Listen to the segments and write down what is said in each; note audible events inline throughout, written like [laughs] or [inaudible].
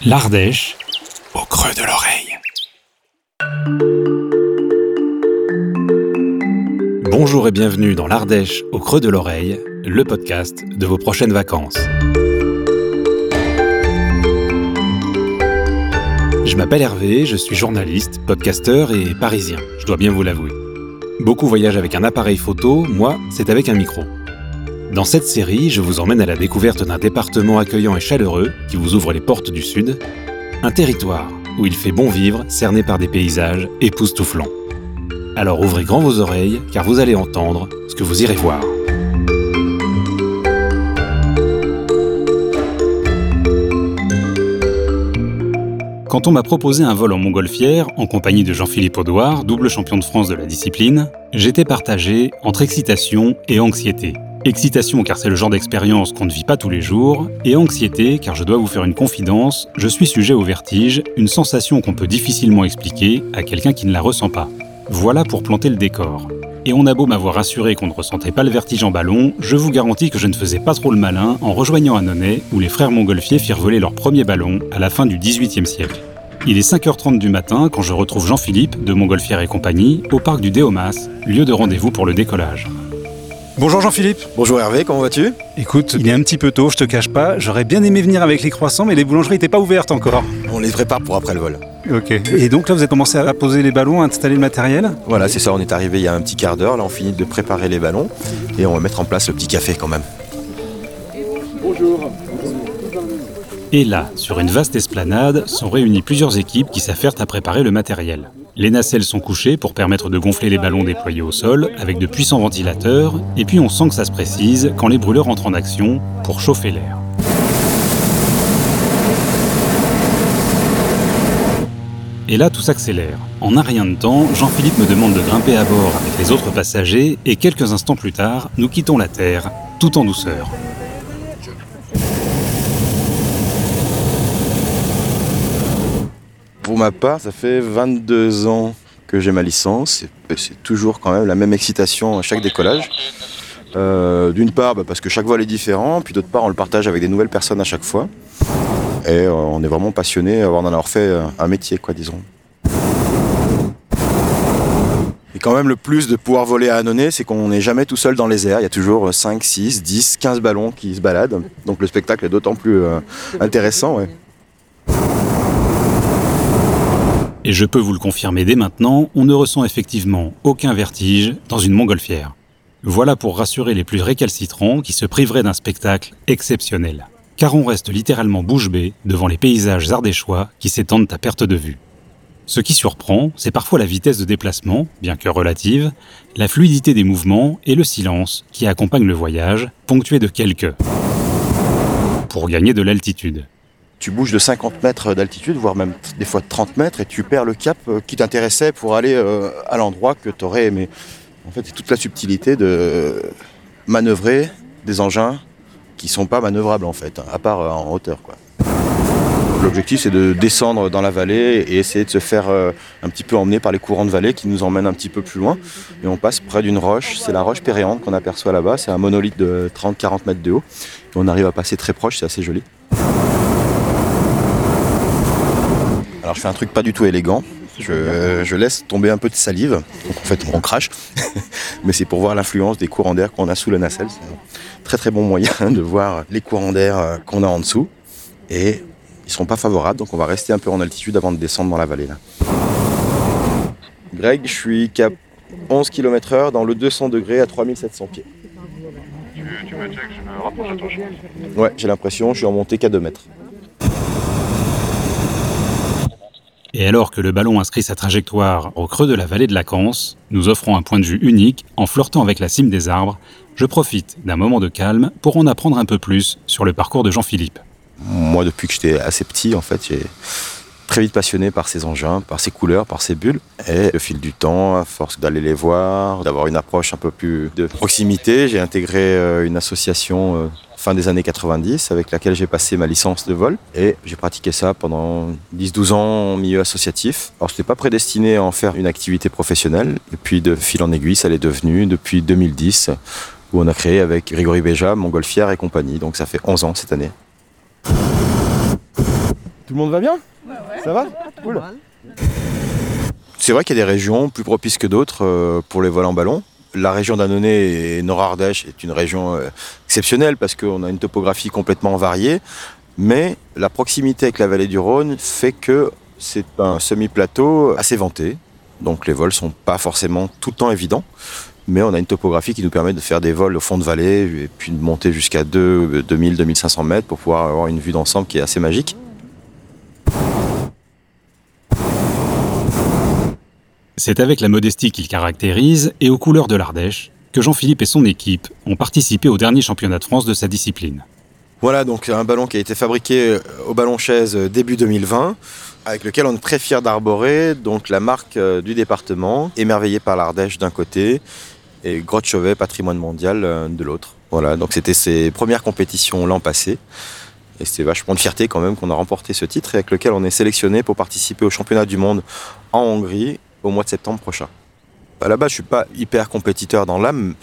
L'Ardèche au creux de l'oreille. Bonjour et bienvenue dans l'Ardèche au creux de l'oreille, le podcast de vos prochaines vacances. Je m'appelle Hervé, je suis journaliste, podcasteur et parisien, je dois bien vous l'avouer. Beaucoup voyagent avec un appareil photo, moi, c'est avec un micro. Dans cette série, je vous emmène à la découverte d'un département accueillant et chaleureux qui vous ouvre les portes du Sud, un territoire où il fait bon vivre, cerné par des paysages époustouflants. Alors ouvrez grand vos oreilles, car vous allez entendre ce que vous irez voir. Quand on m'a proposé un vol en montgolfière, en compagnie de Jean-Philippe Audouard, double champion de France de la discipline, j'étais partagé entre excitation et anxiété. Excitation car c'est le genre d'expérience qu'on ne vit pas tous les jours, et anxiété car je dois vous faire une confidence, je suis sujet au vertige, une sensation qu'on peut difficilement expliquer à quelqu'un qui ne la ressent pas. Voilà pour planter le décor. Et on a beau m'avoir assuré qu'on ne ressentait pas le vertige en ballon, je vous garantis que je ne faisais pas trop le malin en rejoignant Annonay, où les frères montgolfiers firent voler leur premier ballon à la fin du XVIIIe siècle. Il est 5h30 du matin quand je retrouve Jean-Philippe de Montgolfière et compagnie au parc du Déomas, lieu de rendez-vous pour le décollage. Bonjour Jean-Philippe. Bonjour Hervé, comment vas-tu? Écoute, il est un petit peu tôt, je te cache pas. J'aurais bien aimé venir avec les croissants, mais les boulangeries n'étaient pas ouvertes encore. On les prépare pour après le vol. Ok. Et donc là, vous avez commencé à poser les ballons, à installer le matériel? Voilà, c'est ça, on est arrivé il y a un petit quart d'heure. Là, on finit de préparer les ballons et on va mettre en place le petit café quand même. Bonjour. Et là, sur une vaste esplanade, sont réunies plusieurs équipes qui s'affairent à préparer le matériel. Les nacelles sont couchées pour permettre de gonfler les ballons déployés au sol avec de puissants ventilateurs, et puis on sent que ça se précise quand les brûleurs entrent en action pour chauffer l'air. Et là, tout s'accélère. En un rien de temps, Jean-Philippe me demande de grimper à bord avec les autres passagers, et quelques instants plus tard, nous quittons la Terre, tout en douceur. Pour ma part, ça fait 22 ans que j'ai ma licence. C'est toujours quand même la même excitation à chaque décollage. Euh, d'une part, bah, parce que chaque vol est différent, puis d'autre part, on le partage avec des nouvelles personnes à chaque fois. Et euh, on est vraiment passionné d'en avoir fait euh, un métier, quoi, disons. Et quand même, le plus de pouvoir voler à Annonay, c'est qu'on n'est jamais tout seul dans les airs. Il y a toujours 5, 6, 10, 15 ballons qui se baladent. Donc le spectacle est d'autant plus intéressant. Et je peux vous le confirmer dès maintenant, on ne ressent effectivement aucun vertige dans une montgolfière. Voilà pour rassurer les plus récalcitrants qui se priveraient d'un spectacle exceptionnel. Car on reste littéralement bouche bée devant les paysages ardéchois qui s'étendent à perte de vue. Ce qui surprend, c'est parfois la vitesse de déplacement, bien que relative, la fluidité des mouvements et le silence qui accompagne le voyage, ponctué de quelques pour gagner de l'altitude tu bouges de 50 mètres d'altitude, voire même des fois de 30 mètres, et tu perds le cap euh, qui t'intéressait pour aller euh, à l'endroit que tu aurais aimé. En fait, c'est toute la subtilité de manœuvrer des engins qui sont pas manœuvrables en fait, à part euh, en hauteur. L'objectif c'est de descendre dans la vallée et essayer de se faire un petit peu emmener par les courants de vallée qui nous emmènent un petit peu plus loin. Et on passe près d'une roche, c'est la roche Péréante qu'on aperçoit là-bas, c'est un monolithe de 30-40 mètres de haut. On arrive à passer très proche, c'est assez joli. Alors je fais un truc pas du tout élégant. Je, laisse tomber un peu de salive. Donc en fait on crache. [laughs] Mais c'est pour voir l'influence des courants d'air qu'on a sous la nacelle. C'est un très très bon moyen [laughs] de voir les courants d'air euh, qu'on a en dessous. Et ils ne sont pas favorables, donc on va rester un peu en altitude avant de descendre dans la vallée là. Greg, je suis cap 11 km heure dans le 200 degrés à 3700 pieds. Tu, tu me check, je me rapproche de ton Ouais, j'ai l'impression, je suis en montée qu'à 2 mètres. Et alors que le ballon inscrit sa trajectoire au creux de la vallée de la Canse, nous offrant un point de vue unique en flirtant avec la cime des arbres, je profite d'un moment de calme pour en apprendre un peu plus sur le parcours de Jean-Philippe. Moi, depuis que j'étais assez petit, en fait, j'ai très vite passionné par ces engins, par ces couleurs, par ces bulles. Et au fil du temps, à force d'aller les voir, d'avoir une approche un peu plus de proximité, j'ai intégré euh, une association euh, fin des années 90 avec laquelle j'ai passé ma licence de vol et j'ai pratiqué ça pendant 10-12 ans en milieu associatif. Alors je n'étais pas prédestiné à en faire une activité professionnelle et puis de fil en aiguille ça l'est devenu depuis 2010 où on a créé avec Grégory Béja, Montgolfière et compagnie. Donc ça fait 11 ans cette année. Tout le monde va bien? Ça va? Cool. C'est vrai qu'il y a des régions plus propices que d'autres euh, pour les vols en ballon. La région d'Annonay et Nord-Ardèche est une région euh, exceptionnelle parce qu'on a une topographie complètement variée, mais la proximité avec la vallée du Rhône fait que c'est un semi-plateau assez vanté. Donc les vols sont pas forcément tout le temps évidents, mais on a une topographie qui nous permet de faire des vols au fond de vallée et puis de monter jusqu'à 2000-2500 mètres pour pouvoir avoir une vue d'ensemble qui est assez magique. C'est avec la modestie qu'il caractérise et aux couleurs de l'Ardèche que Jean-Philippe et son équipe ont participé au dernier championnat de France de sa discipline. Voilà donc un ballon qui a été fabriqué au ballon chaise début 2020 avec lequel on est très fier d'arborer donc la marque euh, du département, émerveillé par l'Ardèche d'un côté et Grotte Chauvet, patrimoine mondial euh, de l'autre. Voilà, donc c'était ses premières compétitions l'an passé. Et c'est vachement de fierté quand même qu'on a remporté ce titre et avec lequel on est sélectionné pour participer au championnat du monde en Hongrie au mois de septembre prochain. À la base, je suis pas hyper compétiteur dans l'âme,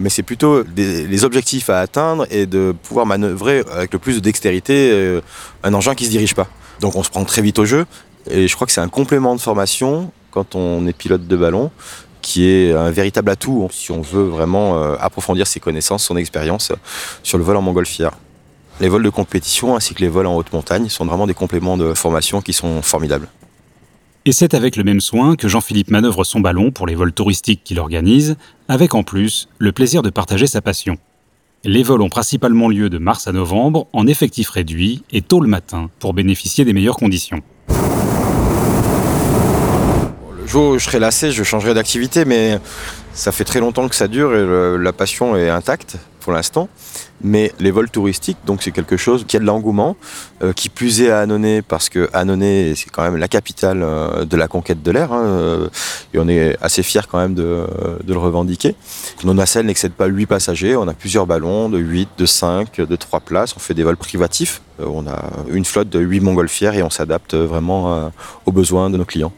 mais c'est plutôt les objectifs à atteindre et de pouvoir manœuvrer avec le plus de dextérité euh, un engin qui se dirige pas. Donc on se prend très vite au jeu. Et je crois que c'est un complément de formation quand on est pilote de ballon qui est un véritable atout si on veut vraiment euh, approfondir ses connaissances, son expérience sur le vol en montgolfière. Les vols de compétition ainsi que les vols en haute montagne sont vraiment des compléments de formation qui sont formidables. Et c'est avec le même soin que Jean-Philippe manœuvre son ballon pour les vols touristiques qu'il organise, avec en plus le plaisir de partager sa passion. Les vols ont principalement lieu de mars à novembre en effectif réduit et tôt le matin pour bénéficier des meilleures conditions. Le jour où je serai lassé, je changerai d'activité, mais ça fait très longtemps que ça dure et la passion est intacte l'instant. Mais les vols touristiques, donc c'est quelque chose qui a de l'engouement, euh, qui plus est à Annonay, parce que Annonay, c'est quand même la capitale euh, de la conquête de l'air, hein, euh, et on est assez fiers quand même de, le revendiquer. Nos nacelles n'excèdent pas 8 passagers, on a plusieurs ballons de 8, de 5, de 3 places, on fait des vols privatifs, on a une flotte de 8 montgolfières et on s'adapte vraiment aux besoins de nos clients.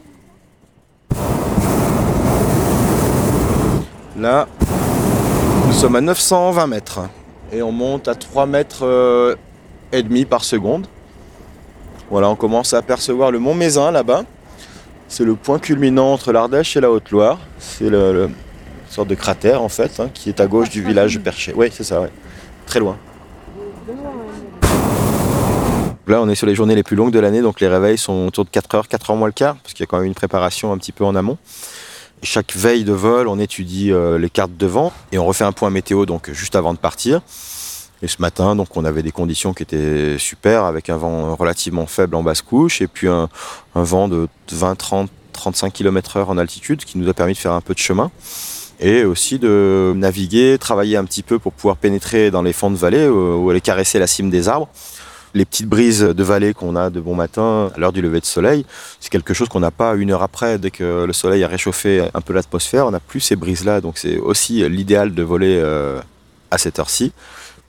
Là, nous sommes à 920 mètres et on monte à 3 mètres euh, et demi par seconde. Voilà, on commence à apercevoir le mont Mézin là-bas. C'est le point culminant entre l'Ardèche et la Haute-Loire. C'est une sorte de cratère en fait, hein, qui est à gauche du village Perché. Oui, c'est ça, ouais. très loin. Là, on est sur les journées les plus longues de l'année, donc les réveils sont autour de 4 heures, 4 heures moins le quart, parce qu'il y a quand même une préparation un petit peu en amont. Chaque veille de vol, on étudie euh, les cartes de vent et on refait un point météo donc juste avant de partir. Et ce matin, donc, on avait des conditions qui étaient super, avec un vent relativement faible en basse couche et puis un, vent de 20, 30, 35 km heure en altitude qui nous a permis de faire un peu de chemin et aussi de naviguer, travailler un petit peu pour pouvoir pénétrer dans les fonds de vallée ou aller caresser la cime des arbres les petites brises de vallée qu'on a de bon matin à l'heure du lever de soleil, c'est quelque chose qu'on n'a pas une heure après, dès que le soleil a réchauffé un peu l'atmosphère, on n'a plus ces brises-là. Donc c'est aussi l'idéal de voler euh, à cette heure-ci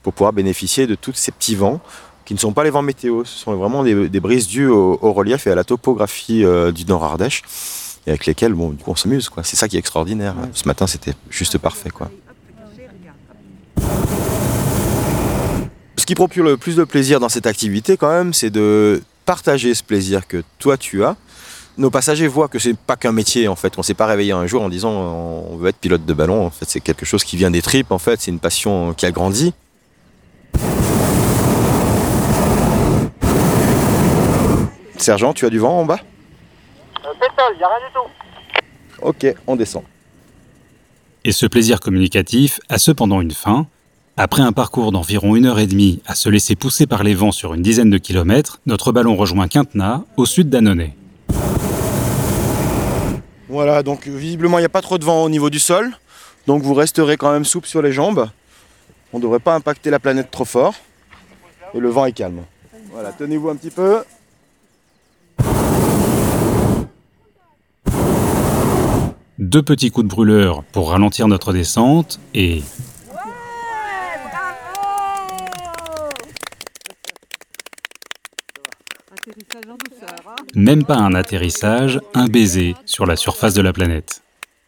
pour pouvoir bénéficier de tous ces petits vents qui ne sont pas les vents météo, ce sont vraiment des, brises dues au, relief et à la topographie euh, du Nord Ardèche et avec lesquelles bon, on s'amuse. C'est ça qui est extraordinaire. Ce matin, c'était juste parfait. Quoi. Ce qui procure le plus de plaisir dans cette activité, quand même, c'est de partager ce plaisir que toi tu as. Nos passagers voient que c'est pas qu'un métier en fait. On s'est pas réveillé un jour en disant on veut être pilote de ballon. En fait, c'est quelque chose qui vient des tripes. En fait, c'est une passion qui a grandi. Sergent, tu as du vent en bas? C'est ça, il n'y a rien du tout. Ok, on descend. Et ce plaisir communicatif a cependant une fin, après un parcours d'environ une heure et demie à se laisser pousser par les vents sur une dizaine de kilomètres, notre ballon rejoint Quintenat, au sud d'Annonay. Voilà, donc visiblement il n'y a pas trop de vent au niveau du sol, donc vous resterez quand même souple sur les jambes. On ne devrait pas impacter la planète trop fort. Et le vent est calme. Voilà, tenez-vous un petit peu. Deux petits coups de brûleur pour ralentir notre descente et Même pas un atterrissage, un baiser sur la surface de la planète.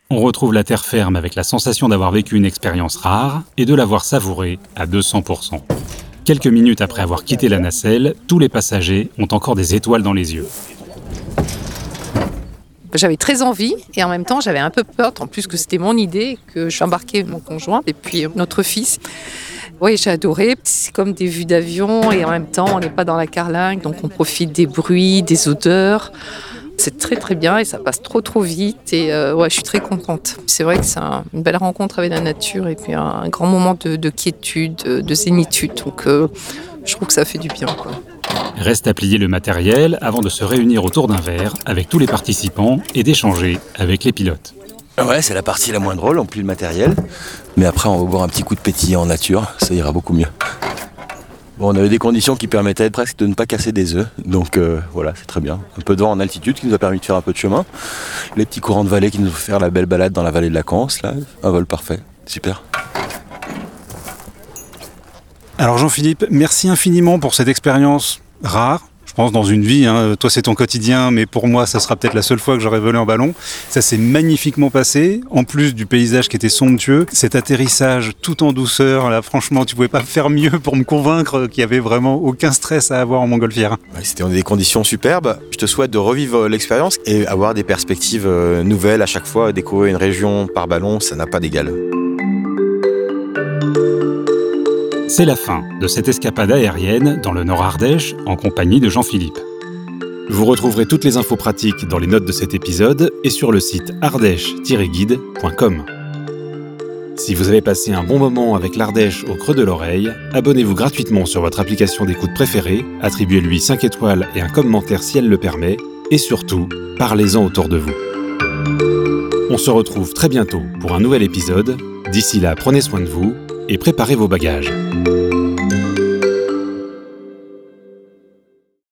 On retrouve la terre ferme avec la sensation d'avoir vécu une expérience rare et de l'avoir savourée à 200%. Quelques minutes après avoir quitté la nacelle, tous les passagers ont encore des étoiles dans les yeux. J'avais très envie et en même temps j'avais un peu peur, en plus que c'était mon idée, que je embarquais mon conjoint et puis notre fils. Oui, j'ai adoré. C'est comme des vues d'avion et en même temps on n'est pas dans la carlingue, donc on profite des bruits, des odeurs. C'est très très bien et ça passe trop trop vite et euh, ouais, je suis très contente. C'est vrai que c'est une belle rencontre avec la nature et puis un, grand moment de, quiétude, de zénitude. Donc euh, je trouve que ça fait du bien. Quoi. Reste à plier le matériel avant de se réunir autour d'un verre avec tous les participants et d'échanger avec les pilotes. Ouais, c'est la partie la moins drôle, on plie le matériel. Mais après, on va boire un petit coup de pétillant en nature, ça ira beaucoup mieux. Bon, on avait des conditions qui permettaient presque de ne pas casser des œufs, donc euh, voilà, c'est très bien. Un peu de vent en altitude qui nous a permis de faire un peu de chemin. Les petits courants de vallée qui nous ont fait faire la belle balade dans la vallée de la Canse, là, un vol parfait, super. Alors Jean-Philippe, merci infiniment pour cette expérience rare, pense, dans une vie. Hein. Toi, c'est ton quotidien, mais pour moi, ça sera peut-être la seule fois que j'aurai volé en ballon. Ça s'est magnifiquement passé, en plus du paysage qui était somptueux. Cet atterrissage tout en douceur, là, franchement, tu pouvais pas faire mieux pour me convaincre qu'il y avait vraiment aucun stress à avoir en montgolfière. C'était des conditions superbes. Je te souhaite de revivre l'expérience et avoir des perspectives euh, nouvelles à chaque fois. Découvrir une région par ballon, ça n'a pas d'égal. C'est la fin de cette escapade aérienne dans le Nord Ardèche en compagnie de Jean-Philippe. Vous retrouverez toutes les infos pratiques dans les notes de cet épisode et sur le site ardèche-guide.com. Si vous avez passé un bon moment avec l'Ardèche au creux de l'oreille, abonnez-vous gratuitement sur votre application d'écoute préférée, attribuez-lui 5 étoiles et un commentaire si elle le permet, et surtout, parlez-en autour de vous. On se retrouve très bientôt pour un nouvel épisode. D'ici là, prenez soin de vous et préparez vos bagages.